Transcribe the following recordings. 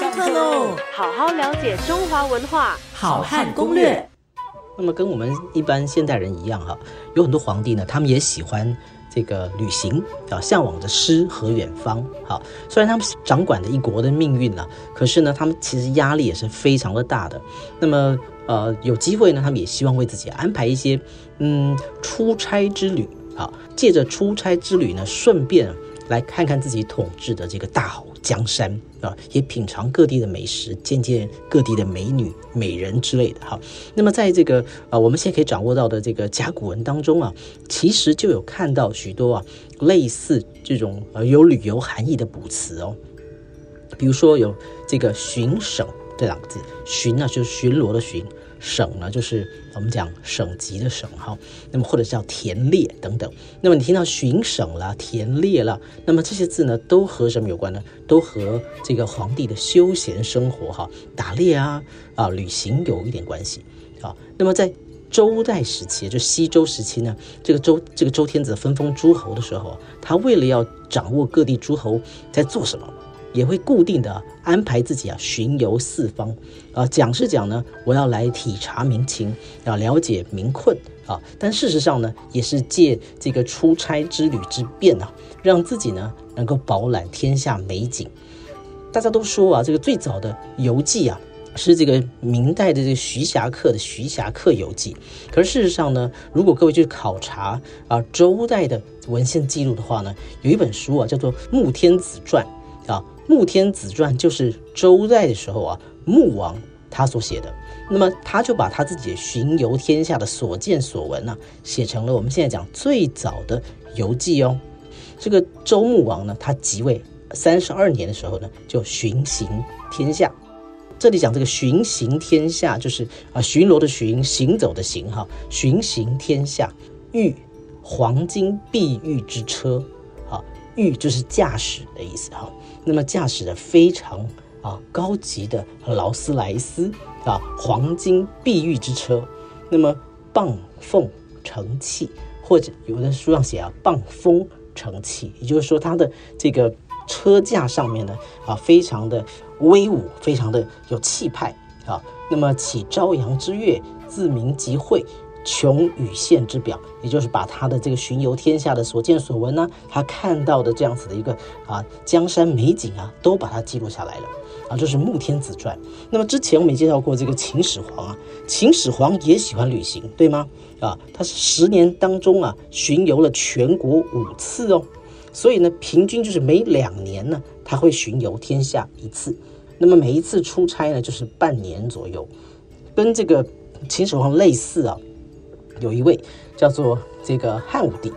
上课喽！好好了解中华文化，好汉攻略。那么跟我们一般现代人一样哈，有很多皇帝呢，他们也喜欢这个旅行啊，向往着诗和远方。好，虽然他们掌管着一国的命运了，可是呢，他们其实压力也是非常的大的。那么呃，有机会呢，他们也希望为自己安排一些嗯出差之旅啊，借着出差之旅呢，顺便来看看自己统治的这个大好江山啊，也品尝各地的美食，见见各地的美女、美人之类的哈。那么在这个啊，我们现在可以掌握到的这个甲骨文当中啊，其实就有看到许多啊类似这种呃有旅游含义的补词哦，比如说有这个巡省这两个字，巡呢就是巡逻的巡。省呢，就是我们讲省级的省哈，那么或者叫田猎等等。那么你听到巡省啦、田猎啦，那么这些字呢，都和什么有关呢？都和这个皇帝的休闲生活哈，打猎啊啊旅行有一点关系啊。那么在周代时期，就西周时期呢，这个周这个周天子分封诸侯的时候，他为了要掌握各地诸侯在做什么。也会固定的安排自己啊巡游四方，啊讲是讲呢，我要来体察民情，要了解民困啊，但事实上呢，也是借这个出差之旅之便啊，让自己呢能够饱览天下美景。大家都说啊，这个最早的游记啊，是这个明代的这个徐霞客的《徐霞客游记》，可是事实上呢，如果各位去考察啊周代的文献记录的话呢，有一本书啊叫做《穆天子传》啊。《穆天子传》就是周代的时候啊，穆王他所写的。那么他就把他自己巡游天下的所见所闻呢，写成了我们现在讲最早的游记哦。这个周穆王呢，他即位三十二年的时候呢，就巡行天下。这里讲这个巡行天下，就是啊，巡逻的巡，行走的行哈，巡行天下，御黄金碧玉之车，御就是驾驶的意思哈。那么驾驶的非常啊高级的劳斯莱斯啊黄金碧玉之车，那么傍凤乘气，或者有的书上写啊傍风乘气，也就是说它的这个车架上面呢啊非常的威武，非常的有气派啊。那么起朝阳之月，自鸣即会。穷与县之表，也就是把他的这个巡游天下的所见所闻呢，他看到的这样子的一个啊江山美景啊，都把它记录下来了啊，这是《穆天子传》。那么之前我们也介绍过这个秦始皇啊，秦始皇也喜欢旅行，对吗？啊，他是十年当中啊巡游了全国五次哦，所以呢，平均就是每两年呢他会巡游天下一次，那么每一次出差呢就是半年左右，跟这个秦始皇类似啊。有一位叫做这个汉武帝，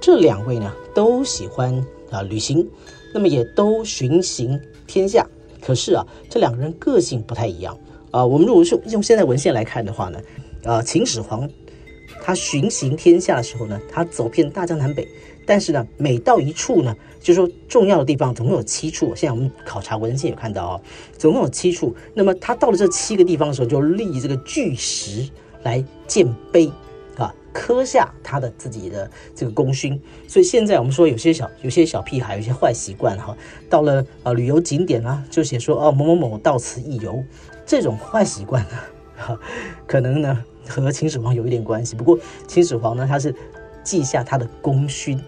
这两位呢都喜欢啊旅行，那么也都巡行天下。可是啊，这两个人个性不太一样啊。我们如果说用现在文献来看的话呢，啊，秦始皇他巡行天下的时候呢，他走遍大江南北，但是呢，每到一处呢，就说重要的地方总共有七处。现在我们考察文献有看到啊，总共有七处。那么他到了这七个地方的时候，就立这个巨石来建碑。刻下他的自己的这个功勋，所以现在我们说有些小有些小屁孩有些坏习惯哈，到了呃旅游景点啊，就写说哦某某某到此一游，这种坏习惯呢，可能呢和秦始皇有一点关系。不过秦始皇呢他是记下他的功勋，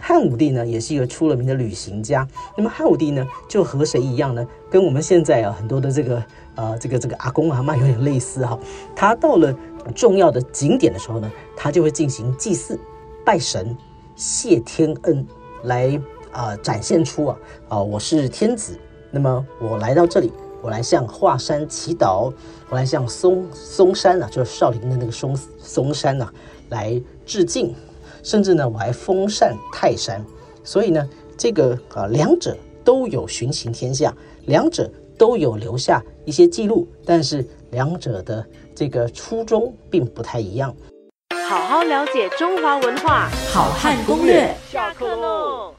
汉武帝呢也是一个出了名的旅行家。那么汉武帝呢就和谁一样呢？跟我们现在啊很多的这个呃这个这个阿公阿妈有点类似哈，他到了。重要的景点的时候呢，他就会进行祭祀、拜神、谢天恩，来啊展现出啊啊我是天子，那么我来到这里，我来向华山祈祷，我来向嵩嵩山啊，就是少林的那个嵩嵩山呐，来致敬，甚至呢我还封禅泰山，所以呢这个啊两者都有巡行天下，两者都有留下一些记录，但是两者的。这个初衷并不太一样。好好了解中华文化，好汉攻略。下课喽。